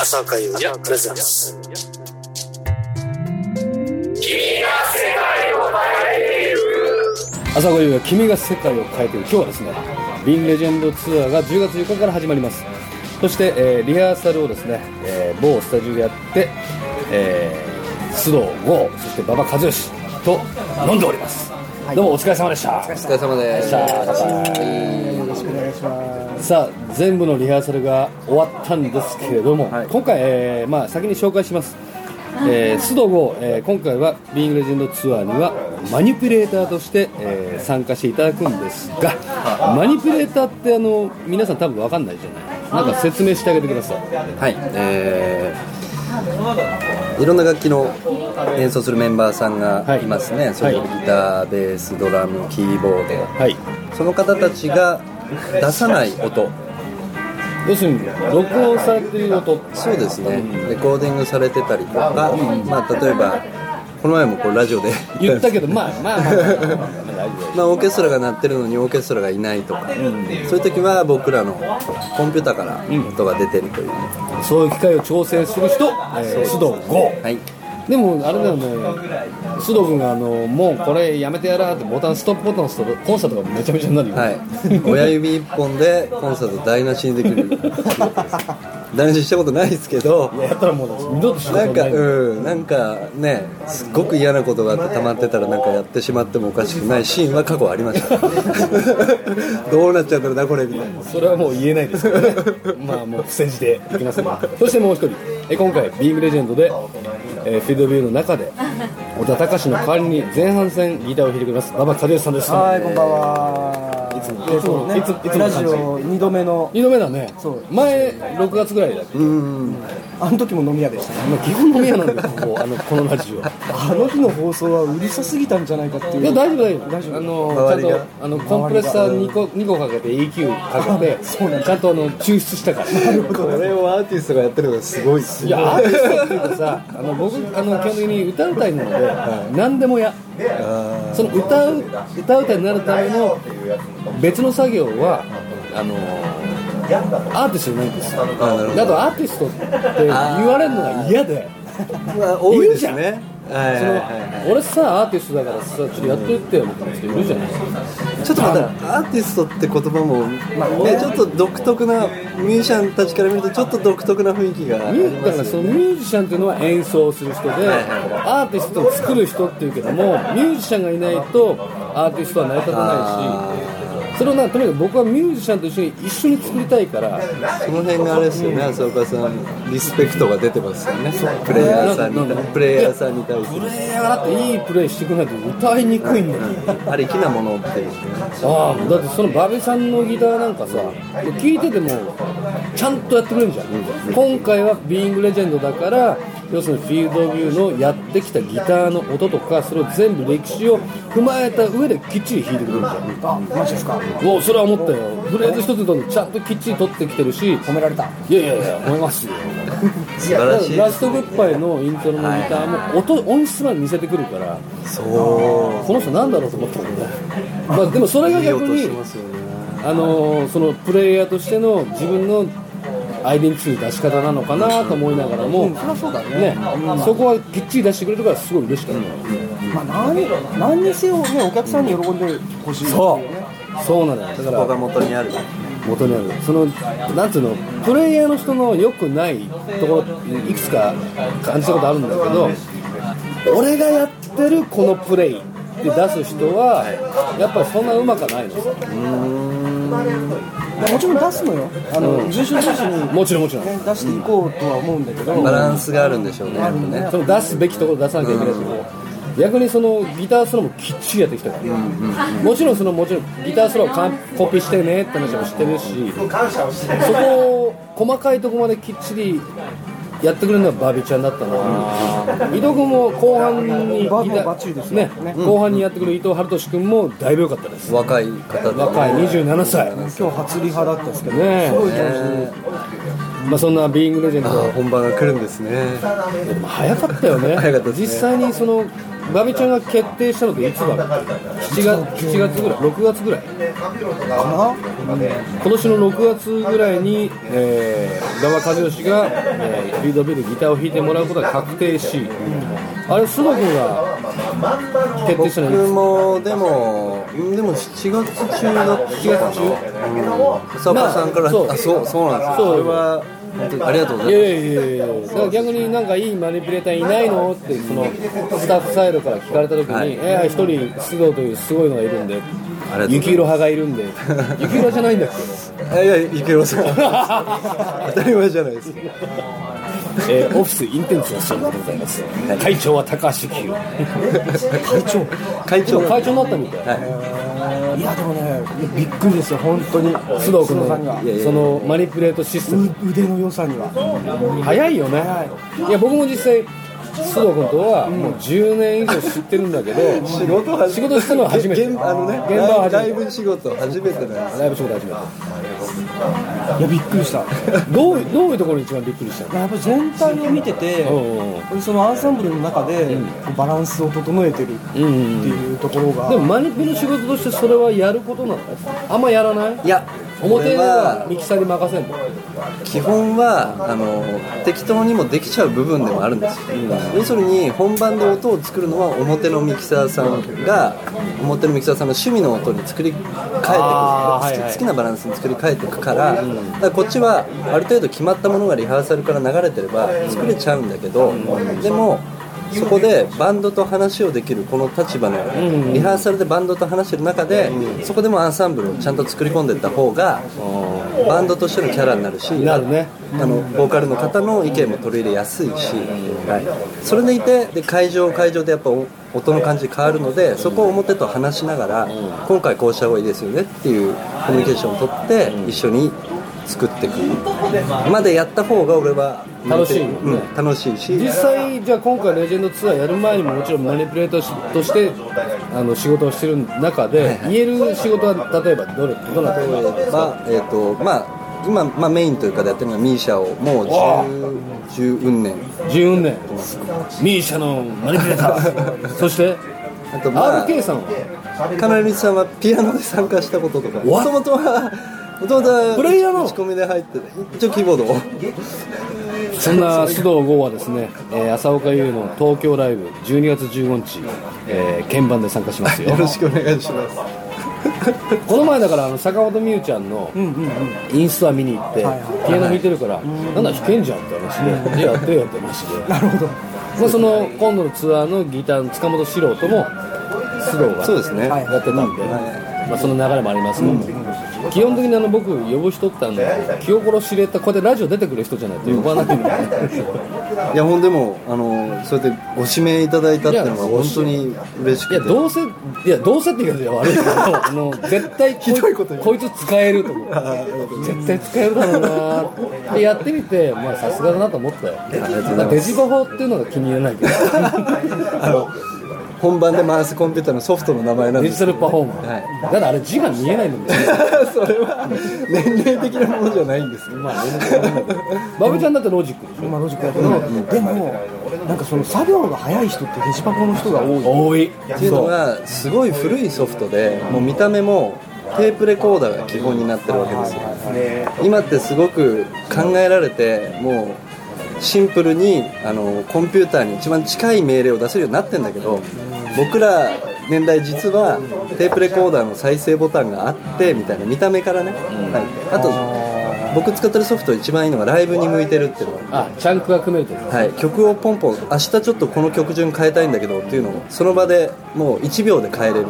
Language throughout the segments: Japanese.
浅岡優也プレゼンス朝ごゆが君が世界を変えている。今日はですねビンレジェンドツアーが10月4日から始まります。そして、えーリハーサルをですね、えー某スタジオでやって、えー、須藤剛そして馬場和義と飲んでおります、どうもお疲れ様でした。お疲れ様です。さあよろしくお願いします。さあ全部のリハーサルが終わったんですけれども、今回、えーまあ、先に紹介します、えー須藤剛、えー今回はビーングレジェンドツアーにはマニピュレーターとして、えー参加していただくんですがマニピュレーターってあの皆さん多分分かんないじゃない。なんか説明してあげてください。はい、えー、いろんな楽器の演奏するメンバーさんがい。ますね、それぞれギター、ベース、ドラム、キーボード、はい。その方たちが出さない音、要するに録音されている音。そうですね、レコーディングされてたりとか、まあ、例えば、この前もこうラジオで言ったけどまあまあまあまあ、オーケストラが鳴ってるのにオーケストラがいないとか、そういう時は僕らのコンピューターから音が出てるという、そういう機会を調整する人、えー須藤剛はい、でもあれだよね。須藤君があのもうこれやめてやらーってボタンストップボタン押すとコンサートがめちゃめちゃになるよ、はい、親指一本でコンサート台無しにできる台無ししたことないですけど。いややったらもう二度と仕事なんかうん。なんかねすっごく嫌なことがあって溜まってたらなんかやってしまってもおかしくないシーンは過去ありました。どうなっちゃうんだろうなこれみたいな。それはもう言えないですけどねまあもう伏せ字でいきます。ね そしてもう一人。え今回ビームレジェンドで、えーフィードビューの中で 小田隆の代わりに前半戦ギターを弾いてくれます馬場和義さんですはい、こんばんは。いつも、いつもね、いついつもラジオ二度目の、二度目だね。そう。前6月ぐらいだっけ、あの時も飲み屋でしたね。まあ基本飲み屋なんだよここあのこのラジオあの日の放送はうるさすぎたんじゃないかっていう。いや大丈夫大丈夫。大丈夫。あのちゃんとあのコンプレッサー2個二個かけて EQ かけて ちゃんとあの抽出したから。これをアーティストがやってるのがすごい。っすいやアーティストっていうかさあの僕あの基本的に歌うたいなので何でもや。その歌う歌うたいになるための別の作業はあのアーティストじゃないんです。だとアーティストって言われるのが嫌で。いですね。はいはいそのはい。俺さアーティストだからさちょっとやっといてよみたいな人いるじゃない。ちょっとまたアーティストって言葉も、ね、ちょっと独特なミュージシャンたちから見るとちょっと独特な雰囲気がありミューだますからそのミュージシャンっていうのは演奏する人で、アーティストを作る人っていうけどもミュージシャンがいないとアーティストは成り立たないしそれをなとにかく僕はミュージシャンと一緒に一緒に作りたいからその辺があれですよね浅岡さんリスペクトが出てますよね。プレイヤーさんにプレイヤーさんに対すプるレイヤーがだっていいプレイしてくれないと歌いにくいんだよ。ありきなものっていう。ああだってそのバビさんのギターなんかさ聴いててもちゃんとやってくれるじゃん。今回はビーイングレジェンドだから要するにフィールドビューのやってきたギターの音とかそれを全部歴史を踏まえた上できっちり弾いてくれるじゃんあ、マジですか。もうそれは思ったよ。フレーズ一つ一つちゃんときっちり取ってきてるし。褒められた。いやいやいや思いますよ。素晴らしいラストグッバイのイントロのギターも音音質まで似せてくるから。そう。この人なんだろうと思ったもんね、まあ、でもそれが逆にしますよね。あのーそのプレイヤーとしての自分のアイデンティティの出し方なのかなと思いながらも、そこはきっちり出してくれるからすごい嬉しかった、まあ、何、何にせよね、お客さんに喜んでほしいっていうね。そう。なのよ。だかここがら元にある。元にある。そのなんつうのプレイヤーの人の良くないところいくつか感じたことあるんだけど俺がやってるこのプレイって出す人はやっぱりそんなうまくはないのさもちろん出すのよ。あの、重心重心に、もちろんもちろん。ね、出していこうとは思うんだけど。バランスがあるんでしょうねやっぱね。その出すべきところ出さなきゃいけないけど、逆にそのギターソロもきっちりやってきたから、もちろんそのもちろんギターソロを完コピーしてねって話もしてるし。そこを細かいところまできっちりやってくれるのはバビちゃんだったな。伊藤君も後半にギタバビもーバッチリですよね後半にやってくれる伊藤春俊君もだいぶ良かったです。若い方で若い27歳。今日初リハだったんですけど、ね。すごい上手に。まあそんなビーイングレジェンド。本番が来るんですね。でも早かったよね。早かったですね。実際にそのバビちゃんが決定したのっていつだろう？7月7月ぐらい6月ぐらい。な？今年の6月ぐらいに、えー、馬場和義が、えー、フィードビルギターを弾いてもらうことが確定し、あれ須藤君が決定したの僕もでもうんでも7月中だった7月中。うん。佐岡さんから、まあそう。あそうそうなんですよ。それは本当にありがとうございいやいやいやいやだから逆になんかいいマニピュレーターいないの？ってそのスタッフサイドから聞かれた時に、はい。えー一人須藤というすごいのがいるんで。雪色派がいるんで。雪色じゃないんだっけ？ますいやいやいけます当たり前じゃないです。えーオフィスインテンスなシーンでございます、会長は高橋久 会長？会長。会長になったみたい、はいやでもねびっくり。ですよ本当に。須藤君のそのマニピュレートシステム。う腕の良さには。早いよね。い。や僕も実際須藤君とはもう10年以上知ってるんだけど仕事は仕事したのは初めて。現あのね現場はライブ仕事初めてなんです。ライブ仕事初めていやびっくりした。どうどういうところに一番びっくりしたの？やっぱり全体を見ててうん。そのアンサンブルの中でバランスを整えてるってうんうんいうところが。でもマニピの仕事としてそれはやることなの？あんまやらない？いや表はミキサーに任せんの？基本はあの適当にもできちゃう部分でもあるんですよ、要するに本番で音を作るのは表のミキサーさんが表のミキサーさんの趣味の音に作り変えていく、はいはい。好きなバランスに作り変えていくから,、だからこっちはある程度決まったものがリハーサルから流れてれば作れちゃうんだけど、でもそこでバンドと話をできるこの立場のリハーサルでバンドと話してる中でそこでもアンサンブルをちゃんと作り込んでいった方がバンドとしてのキャラになるしなるね。あのボーカルの方の意見も取り入れやすいし、はい、それでいてで会場会場でやっぱお音の感じ変わるのでそこを表と話しながら今回こうした方がいいですよねっていうコミュニケーションを取って一緒に作っていく。までやった方が俺は楽しいうん、楽しいし。実際じゃあ今回レジェンドツアーやる前にももちろんマニピュレーターとしてあの仕事をしてる中で言える仕事は例えばどれどなた例えば、えーとまあ、今、まあ、メインというかでやってるのがミーシャをもう10 10運年。10年。ミーシャのマニピュレーター。そしてあとまあ RK さんは？カナリさんはピアノで参加したこととか。も？ともとはもともとはプレイヤーなの？打ち込みで入って一応キーボードを。そんな須藤剛はですね、えー浅岡優の東京ライブ12月15日、えー鍵盤で参加しますよ。よろしくお願いします。この前だからあの坂本美羽ちゃんのインストア見に行って、ピアノ弾いてるから、なんだ弾けんじゃんって話で、やってよって話で。なるほど。まあ、その今度のツアーのギターの塚本素人も須藤がそうですね、はいやってたんで、まあ、その流れもありますけど、基本的にあの僕呼ぶ人ってあの気心知れたこうやってラジオ出てくる人じゃないと呼ばないんで。いやほんでもあのそうやってご指名いただいたっていうのは本当に嬉しくて。いやどうせいやどうせって言うから悪いけどあの絶対こい ひどいこと言う。こいつ使えると思う。絶対使えるだろうなって。やってみてまあさすがだなと思ったよ。デジバホっていうのが気に入らないけど。あの本番で回すコンピューターのソフトの名前なんです Digital Performer、はい。だからあれ字が見えないんだよそれは年齢的なものじゃないんですよ。まあバブちゃんだってロジックでしょ。今ロジックだけど、でもなんかその作業が早い人ってデジパフォの人が多い。多いっていうのがすごい古いソフトでもう見た目もテープレコーダーが基本になってるわけですよ。今ってすごく考えられてもうシンプルにあのコンピューターに一番近い命令を出せるようになってんだけど僕ら年代実はテープレコーダーの再生ボタンがあってみたいな見た目からね、はい、あと僕使ってるソフト一番いいのがライブに向いてるっていうの。があチャンクが組める。とはい、曲をポンポン明日ちょっとこの曲順変えたいんだけどっていうのをその場でもう1秒で変えれる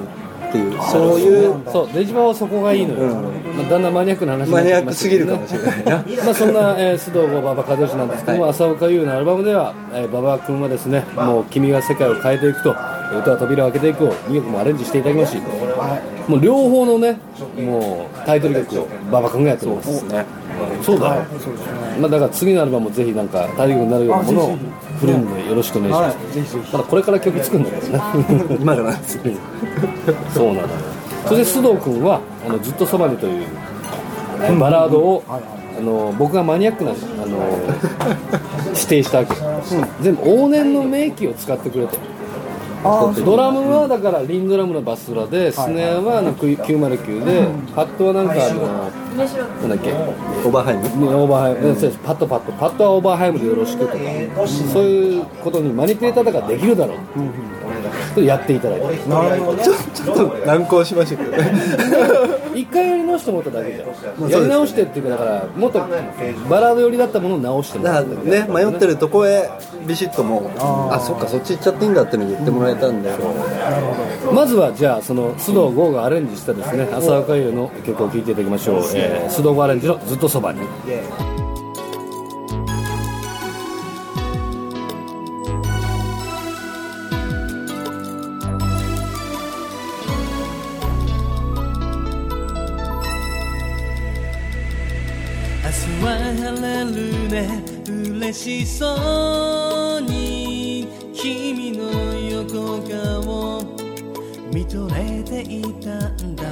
っていう。そういうそうデジバはそこがいいのよ、まあ、だんだんマニアックな話になマニアックすぎるかもしれないな。まあそんな、えー須藤剛馬場和義なんですけども、はい。浅岡優のアルバムでは、えー馬場君はですねもう君が世界を変えていくと歌は扉を開けていくを2曲もアレンジしていただきまし。もう両方のねもうタイトル曲を馬場君がやってます。ね。そうだ、まあ、だから次のアルバムもぜひなんかタイトになるようなものを振るんでよろしくお願いします、はい。ただこれから曲作るんだけどね。今からなんです。よ そうなのよ。そして須藤君はあのずっとそばにというえバラードを、あの僕がマニアックなあの 指定したわけ、全部往年の名機を使ってくれとドラムはだから LinnDrum のバスドラで、スネアはあの909で、パッドはなんかあの、なんだっけ、 Oberheim。ね、 Oberheim、そうです。パッドパッド、パッドは Oberheim でよろしくとか、そういうことにマニピュレーターだからできるだろう、それやっていただいて、ちょっと難航しましたけどね一回やり直してもらっただけじゃん、まあそうですやり直してっていうか、だから、もっとバラード寄りだったものを直してもらったらね迷ってるとこへビシッともうあそっかそっち行っちゃっていいんだっての言ってもらえたんで、まずはじゃあその須藤剛がアレンジしたですね浅岡優の曲を聴いていただきましょう、えー須藤剛アレンジの「ずっとそばに」は晴れるね。嬉しそうに君の横顔見とれていたんだ。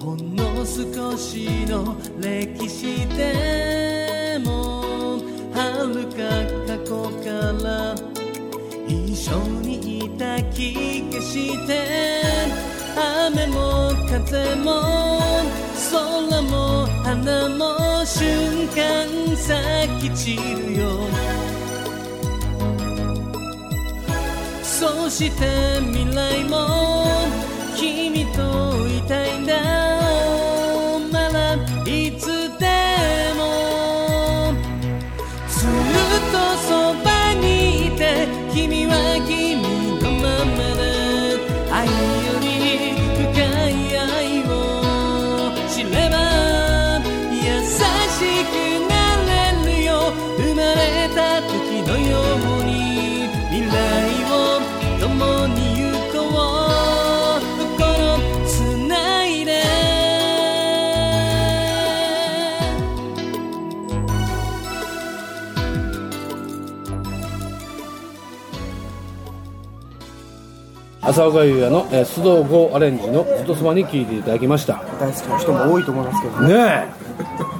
ほんの少しの歴史でも遥か過去から一緒にいた気がして雨も風も空も花も瞬間咲き散るよ。そして未来も君といたいんだ。浅岡優也の、えー須藤剛アレンジの「ずっとそばに」聴いていただきました。大好きな人も多いと思いますけどね。ねえ。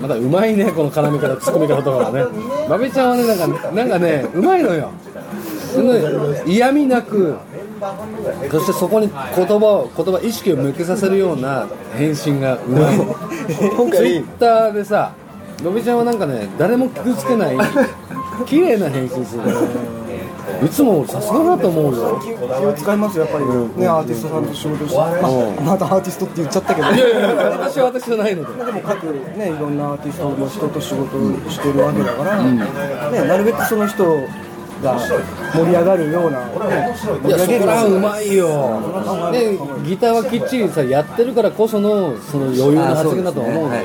またうまいねこの絡み方ツッコミ方とかがね。バベちゃんはねなんかなんかねうまいのよ。すごい嫌味なく。そしてそこに言葉を言葉意識を向けさせるような返信がうまい。今ツイッ回ターでさバベちゃんはなんかね誰も傷つけない綺麗な返信する。の いつも俺さすがだと思うよ。気を使いますよやっぱり。ねアーティストさんと仕事して、まあ、またアーティストって言っちゃったけど。いやいや私は私じゃないので。でも各ねいろんなアーティストの人と仕事をしてるわけだから、ね、なるべくその人が盛り上がるような、ね、やそり上げるこらうまいよ、ね、ギターはきっちりさやってるからこそのその余裕の発言だと思うのよ、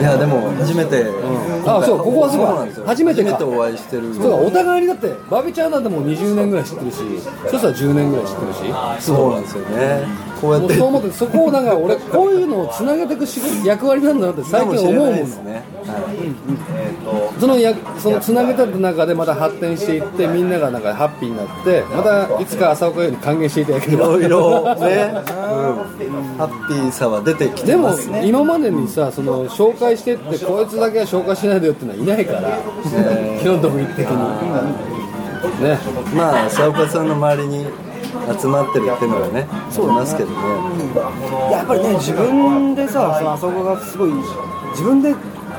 いやでも初めて、あそうここはそうかなんですよ。初めてか。お会いしてる。そうかお互いにだってバビちゃんなんてもう20年ぐらい知ってるしそしたら10年ぐらい知ってるし。そうなんですよね。こうやって。そう思ってそこをなんか俺こういうのをつなげていく仕事役割なんだなって最近思うもん。ですね、そのやそのつなげた中でまた発展していってみんながなんかハッピーになってまたいつか浅岡より還元していただければ。いろいろね、うん、ハッピーさは出てきてでもますね。今までにさその紹介してってこいつだけは紹介しないでよってのはいないから基本的に。ね。まあ沙岡さんの周りに集まってるっていうのがねありますけどね。やっぱりね自分でさそのあそこがすごい自分で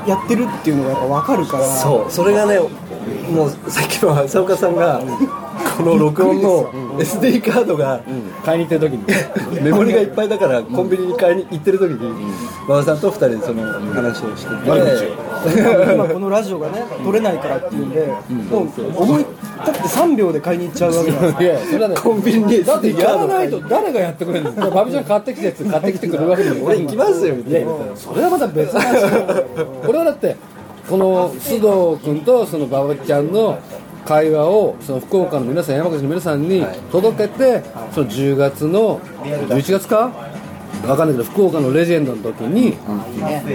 やってるっていうのがやっぱ分かるから。そう。それがねもうさっきの浅岡さんがこの録音の SD カードが買いに行ってる時に。メモリがいっぱいだからコンビニに買いに行ってる時に馬場さんと二人でその話をしてて。今このラジオがね撮れないからっていうんで、もう思い立って3秒で買いに行っちゃうわけなんですいやそれはねコンビニにだって SD やカードらないと誰がやってくれるの？バビちゃん買ってきたやつ買ってきてくれるわけでも俺行きますよみたいな。それはまた別の話 これはだってこの須藤君とその馬場ちゃんの会話をその福岡の皆さん山口の皆さんに届けて、その10月の11月か？分かんないけど福岡のレジェンドの時に、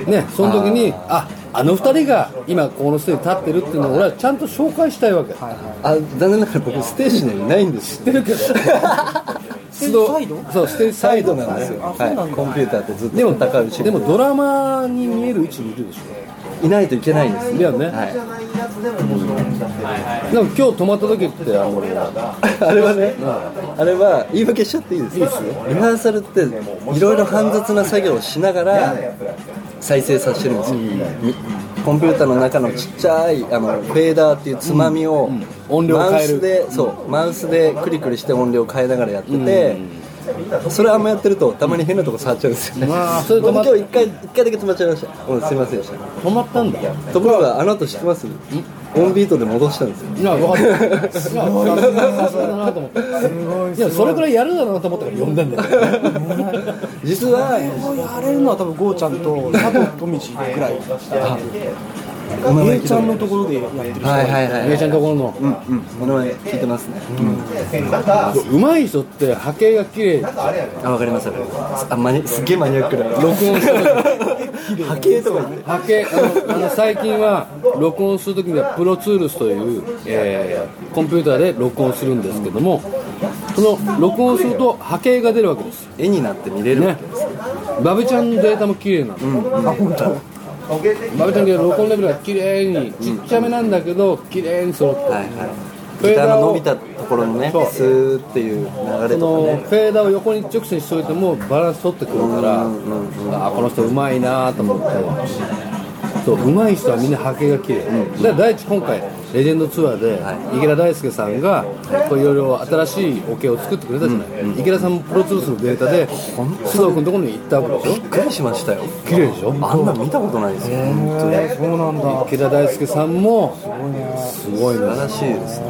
ねその時にああの二人が今このステージに立ってるっていうのを俺はちゃんと紹介したいわけ、あ残念ながら僕ステージにはいないんです。知ってるけどステージサイド。そうステージサイドなんですよ、はい、コンピューターってずっとでもでもドラマに見える位置にいるでしょ。いないといけないんですだよね。はいでも今日泊まった時ってあのあれはね、あれは言い訳しちゃっていいですか？リハーサルっていろいろ煩雑な作業をしながら再生させてるんですよ、みコンピューターの中のちっちゃいあのフェーダーっていうつまみを、音量を変える。マウスでそうマウスでクリクリして音量を変えながらやってて、それあんまやってるとたまに変なとこ触っちゃうんですよね、まあそれ止今日一回一回だけ止まっちゃいました。うんすいませんでした。泊まったんだ。ところがあの後知ってます？オンビートで戻したんですよ。いや分かった。いやさすがだなと思っていやそれくらいやるだろうなと思ったから呼んだんだよ。実はやれるのは多分ゴーちゃんと佐藤富士ぐらい A ちゃんのところでやってる人。はいはいはい姉ちゃんのところの。うんうん。お名前聞いてますね。うまい人って波形が綺麗。あわかりますあマニすっげえマニアックな録音する時波形とか波形。あのあの最近は録音する時にはプロツールスという、えーコンピューターで録音するんですけどもその録音すると波形が出るわけです。絵になって見れるね。バベちゃんのデータも綺麗なの、バベちゃんの録音レベルが綺麗にちっちゃめなんだけど綺麗に揃ってる、はいはいギターの伸びたところのねスーっていう流れそとのかね。フェーダーを横に直線しといてもバランス取ってくるから、あこの人うまいなと思って。そううまい人はみんな波形が綺麗、で第一今回レジェンドツアーで、池田大輔さんがこういろいろ新しいオケを作ってくれたじゃない、池田さんもプロツールスのデータで須藤君のところに行ったわけでしょ？びっくりしましたよ。綺麗でしょあんな見たことないですよ。そうなんだ。池田大輔さんもすごいな。素晴らしいですね。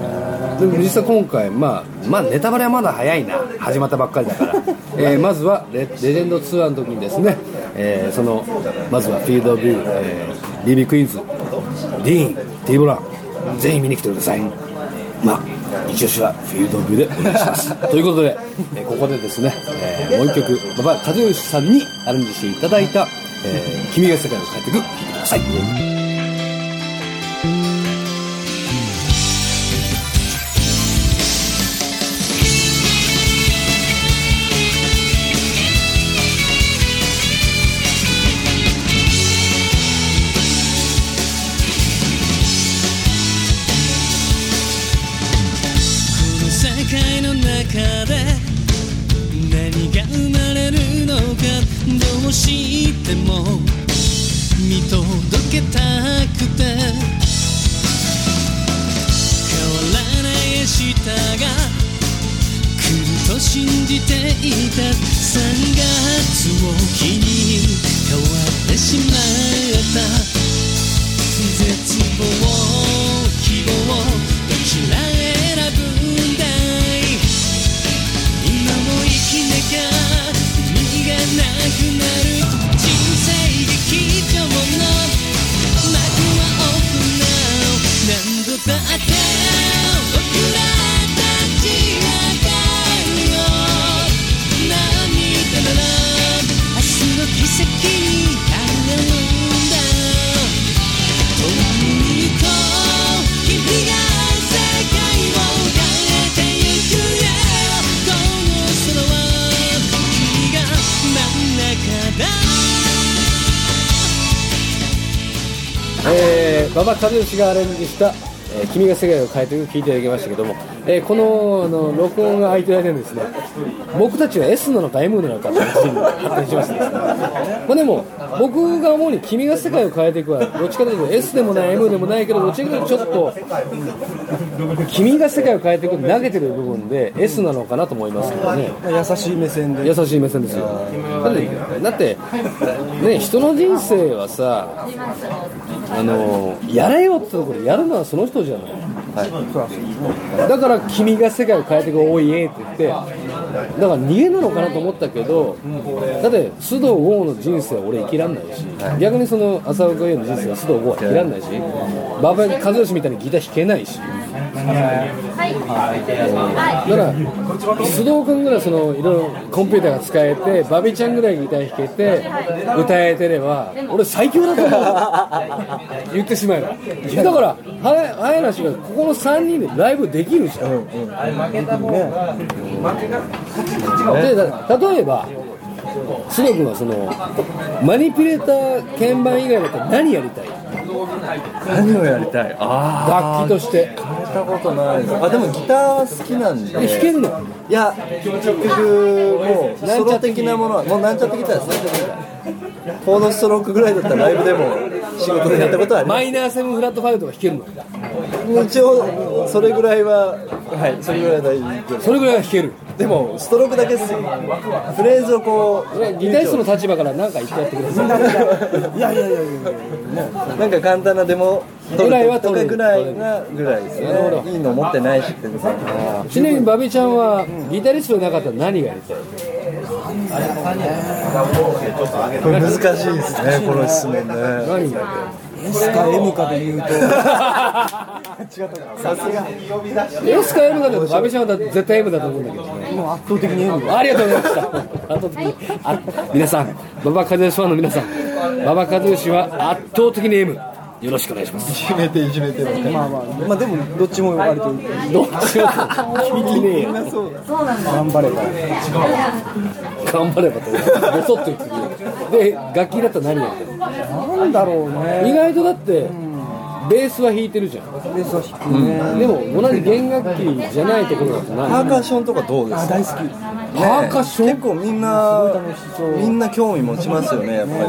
でも実際今回、まあ、まあネタバレはまだ早いな。始まったばっかりだから、えーまずはレレジェンドツアーの時にですね、えーそのまずはフィールドビュー、えー、BB クイーンズディーン T ボランぜひ見に来てください。まあ一押しはフィールドビューでお願いします。ということで、えここでですね、えーもう一曲馬場和義さんにアレンジしていただいた「えー君が世界を変えていく」聴いてください。ても見届けたくて。変わらない明日が来ると信じていた。3月を機に変わってしまった。絶望希望どちら劇場馬場和義がアレンジした、えー君が世界を変えていく」聞いていただきましたけども、えーこのあの録音が空いてる間にですね僕たちは S なのか M なのかって話に発展しましてですね、まあ、でも僕が思うに「君が世界を変えていく」はどっちかというと S でもない M でもないけどどっちかというとちょっと「君が世界を変えていく」投げてる部分で S なのかなと思いますけどね。優しい目線で。優しい目線ですよ。だってだってね人の人生はさあのやれよってところでやるのはその人じゃない、だから君が世界を変えていくおいえって言ってだから逃げなのかなと思ったけどだって須藤剛の人生は俺生きらんないし、逆にその浅岡優の人生は須藤剛は生きらんないし馬場和義みたいにギター弾けないしだから須藤君ぐらい。そのい。ろい。ろコンピューターが使えてバビちゃんぐらい。ギター弾けて歌えてれば俺最強だと思う言ってしまえばだから早い。話がここの3人でライブできるじゃん、うんうん、負けた方が、ねでだ例えば須藤君はそのマニピュレーター鍵盤以外だったら何やりたい。何をやりたい？あ楽器として。あ変えたことないですあでもギターは好きなんで。え弾けるの？いや結局もうソロ的なものはもうなんちゃってギターです。コードストロークぐらいだったらライブでも仕事でやったことはありまマイナーセブンフラットファイブとか弾けるの？す一応それぐらいははいそれぐらいは大丈夫。それぐらいは弾けるでもストロークだけっす。よフレーズをこうギタリストの立場から何か言ってやってくださいいやいやいやいやなんか簡単なデモぐらいはとかぐらいがぐらいですねいいの持ってないしってちなみにバビちゃんはギタリストでなかったら何がやりたい？これ難しいですねこの質問ね。何がやりたい？S か M かで言うと。違ったさすが S か M かだとバビちゃんは絶対 M だと思うんだけど。ねもう圧倒的に M ありがとうございました。圧倒的に皆さん、馬場和義ファンの皆さん、馬場和義は圧倒的に M。よろしくお願いします。いじめていじめてまあまあまあでもどっちも割とどっちも君ねえよ。頑張れば。頑張ればと、ぼそっと言ってくれる。で、楽器だったら何やってるなんだろうね。意外とだって、ベースは弾いてるじゃん。ベースは弾くね。でも、同じ弦楽器じゃないところだとパ何ーカッションとかどうですか？大好き。パーカッション？結構みんなみんな興味持ちますよねやっぱり。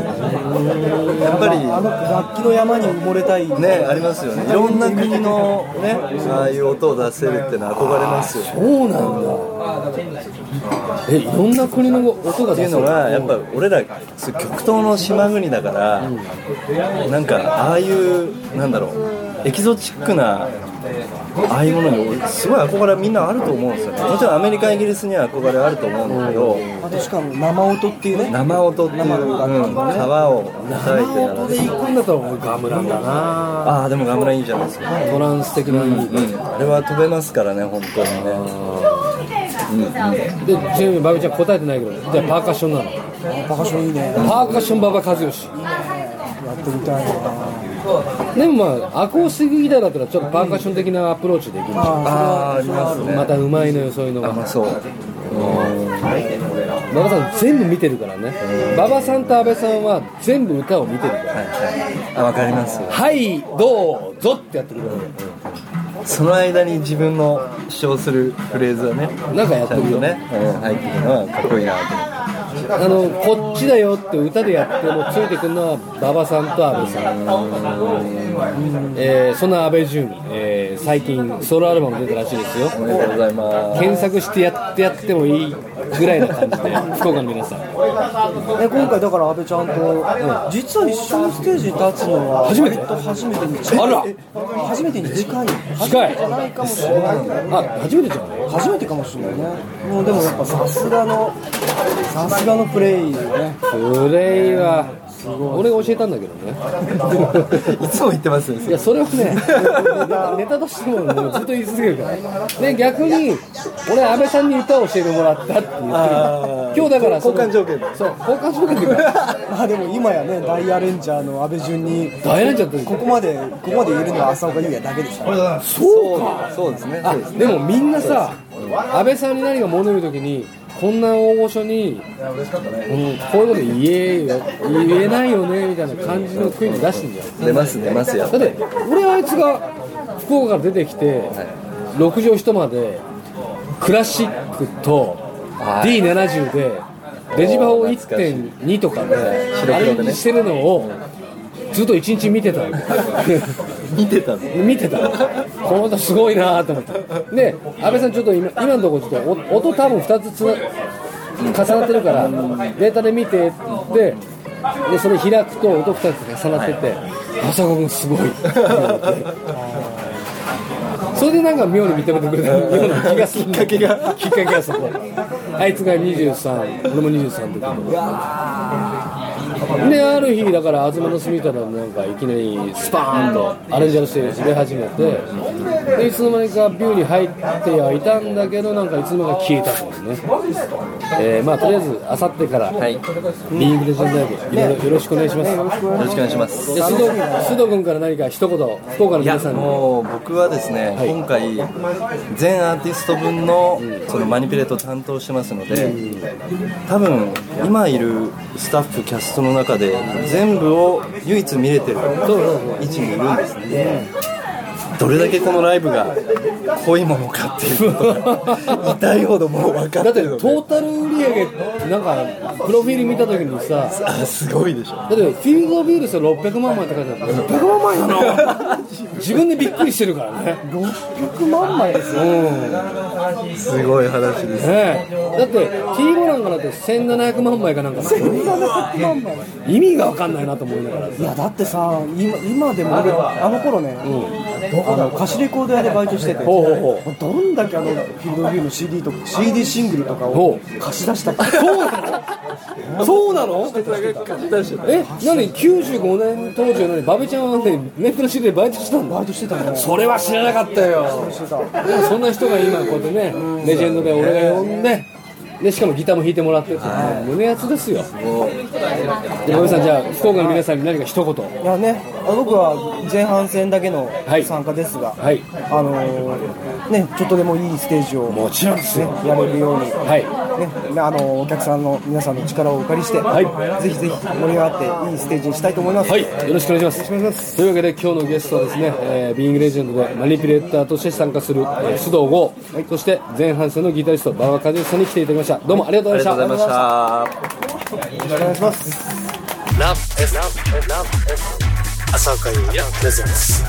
やっぱり。あの楽器の山に埋もれたいねありますよね。いろんな国のねああいう音を出せるってのは憧れますよね。そうなんだ。え、いろんな国の音がっていう出せるのがやっぱ俺ら極東の島国だから、なんかああいうなんだろうエキゾチックなああいうものに俺すごい憧れみんなあると思うんですよね。もちろんアメリカイギリスには憧れあると思うんだけど、あとしかも生音っていうね。生音っていう、うん、川を叩いて鳴らで行くんだったら俺ガムランだな。ああでもガムラいいじゃないですか、トランス的な、うん、あれは飛べますからね本当にね。でちなみにバビちゃん答えてないけどじゃあパーカッションなの。パーカッションいいね。パーカッション馬場和義やってみたいな。でもまあアコースティックギターだったらちょっとパーカッション的なアプローチできるしああありますね。またうまいのよそういうのが。あまあそう。馬場さん全部見てるからね。馬場さんと阿部さんは全部歌を見てるから。はいはい。あわかります。よはいどうぞってやってくれる。その間に自分の主張するフレーズはね。なんかやってるよ。とね、うん、入ってるのはかっこいいなと思ってあのこっちだよって歌でやってもついてくるのは馬場さんと阿部さん、えーそんな阿部淳、えー最近ソロアルバム出たらしいですよ。おめでとうございます。検索してやってやってもいいぐらいな感じで福岡の皆さん。え今回だから阿部ちゃんと、実は一緒のステージに立つのは初めて？初めてに近い。あら。え初めてに近い。近い。初めてじゃないかもしれない。あ初めてじゃない？初めてかもしれないね。もうでもやっぱさすがのさすがのプレイよね。プレイは俺が教えたんだけどね。いつも言ってますよ。いやそれはね ネタとしてももうずっと言い続けるから。で逆に俺阿部さんに歌を教えてもらったって言って今日だから交換条件。でそう交換条件でま あでも今やね大アレンジャーの阿部淳に大変じゃったここまでここまで言えるのは浅岡優也だけですからそうか。そうですね。でもみんなさ安倍さんに何か物言う時にこんな大御所に、うん、こういうこと言えよ言えないよねみたいな感じの雰囲気出してんじゃん。出ます出ますよ。だって俺あいつが福岡から出てきて6畳一間でクラシックとはい。D70 でデジバを1.2とかでアレンジしてるのをずっと一日見てた。見てたの？見てた。この人すごいなと思って。で安倍さんちょっと今今のところちょっとお音多分2つつな重なってるからデータで見てってでそれ開くと音2つ重なってて浅岡君すごい。それでなんか妙に認めてくれたような気がする。きっかけが。きっかけがそこ。あいつが23俺も23ってことである日だから東の隅田のなんかいきなりスパーンとアレンジャーして出始めてでいつの間にかビューに入ってはいたんだけどなんかいつの間にか消えたとね。えーまあとりあえずあさってから、はい。よビーグレジェンドライブいろいろよろしくお願いします、ろしくお願いします。で須藤須藤君から何か一言福岡の皆さんに。もう僕はですね、はい。今回全アーティスト分のそのマニピュレートを担当してますので、多分今いるスタッフキャストの中で全部を唯一見れてる位置にいるんですね、どれだけこのライブが濃いものかっていうことが痛いほどもう分かだっててるので。トータル売上なんかプロフィール見た時にさあすごいでしょ。だってフィールドビールス600万枚って書いてある600万枚やな 自分でびっくりしてるからね。600万枚ですよ。うん。すごい話です。ねえ。だって T ボランがだって1700万枚かなんか1700万枚。意味が分かんないなと思いながら。いやだってさ今今でも俺あの頃ね、あの貸しレコード屋でバイトしてて。ほうほうほどんだけあのフィールドビューの CD とか CD シングルとかほを貸し出した。かそうなの？そうなの？え何？95年当時は何？バベちゃんはねネットの CD でバイトしてたんだ。バイトしてたねそれは知らなかったよ。でもそんな人が今こうやってねレジェンドで俺が呼んででしかもギターも弾いてもらってって、もう胸熱ですよ。で馬部さんじゃあ福岡の皆さんに何か一言。いやねあ僕は前半戦だけのはい。参加ですが、はい。あのーねちょっとでもいいステージをもちろんですねよやれるようにはいね、あのお客さんの皆さんの力をお借りして、はいぜひぜひ盛り上がっていいステージにしたいと思います。はい、よろしくお願いします。というわけで今日のゲストはですね、えービーイングレジェンドでマニピュレーターとして参加する、えー須藤剛、そして前半戦のギタリスト馬場和義さんに来ていただきました。どうもありがとうあございまりがとうごした。ざいましたよろしくお願いします。F Love F 浅岡優也プレゼンツ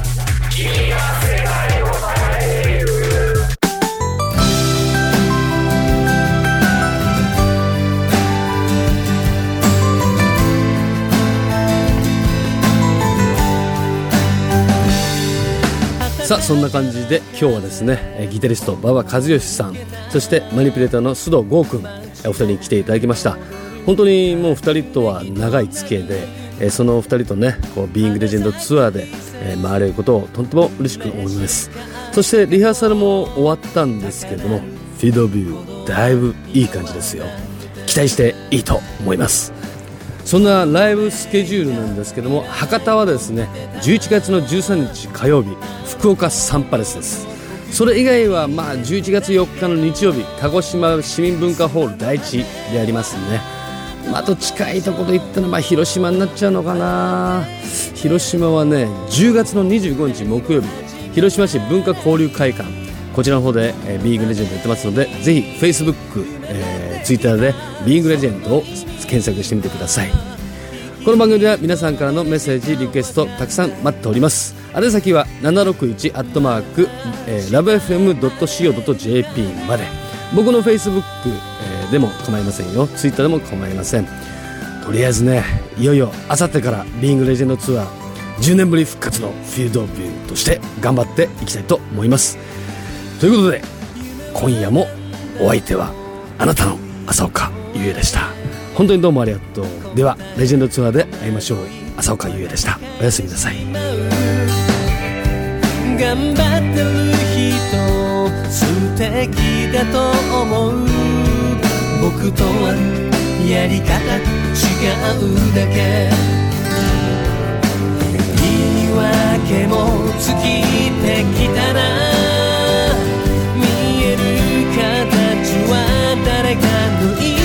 さあそんな感じで今日はですねギタリスト馬場和義さんそしてマニピュレーターの須藤剛君お二人に来ていただきました。本当にもう二人とは長い付き合いでえそのお二人とねこうビーイングレジェンドツアーでえ回れることをとっても嬉しく思います。そしてリハーサルも終わったんですけどもフィードビューだいぶいい感じですよ。期待していいと思います。そんなライブスケジュールなんですけども博多はですね11月の13日火曜日福岡サンパレスです。それ以外はまあ11月4日の日曜日鹿児島市民文化ホール第一でありますねまあ、と近いところで言ったらまあ広島になっちゃうのかな。広島はね10月の25日木曜日広島市文化交流会館こちらの方で、えービーグレジェンドやってますのでぜひ Facebook、えー、Twitter でビーグレジェンドを検索してみてください。この番組では皆さんからのメッセージリクエストたくさん待っております。宛先は761アットマーク、えー、lovefm.co.jp まで。僕の Facebook、えーでも構いませんよ。Twitter でも構いません。とりあえずねいよいよあさってからビーイングレジェンドツアー10年ぶり復活のフィールドビューとして頑張っていきたいと思います。ということで今夜もお相手はあなたの浅岡優也でした。本当にどうもありがとう。ではレジェンドツアーで会いましょう。浅岡優也でした。おやすみなさい。頑張ってる人素敵だと思う。僕とはやり方違うだけ。言い訳も尽きてきたな。見える形は誰かの意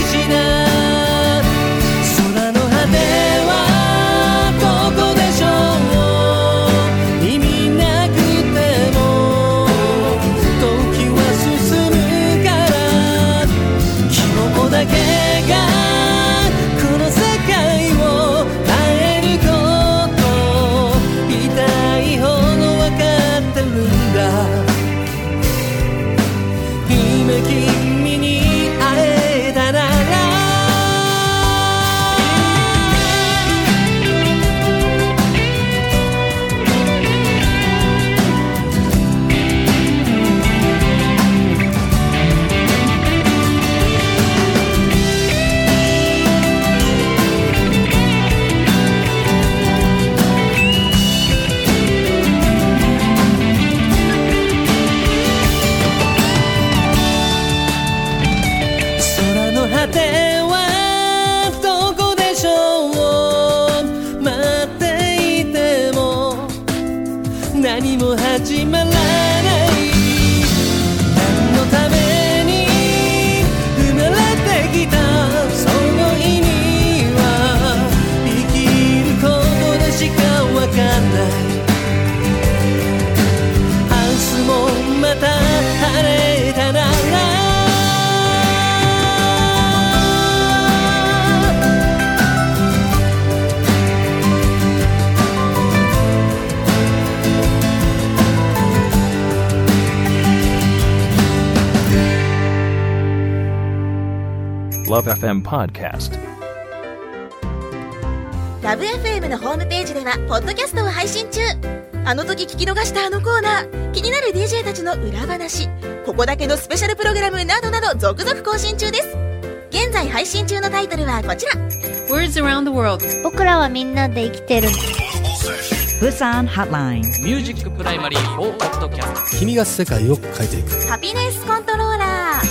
LoveFM Podcast. LOVE FM のホームページではポッドキャストを配信中。あの時聞き逃したあのコーナー。気になる DJ たちの裏話。ここだけのスペシャルプログラムなどなど続々更新中です。現在配信中のタイトルはこちら。Words around the world. 僕らはみんなで生きてる。Busan Hotline. ミュージックプライマリー4ポッドキャスト君が世界を変えていく。ハピネスコントローラー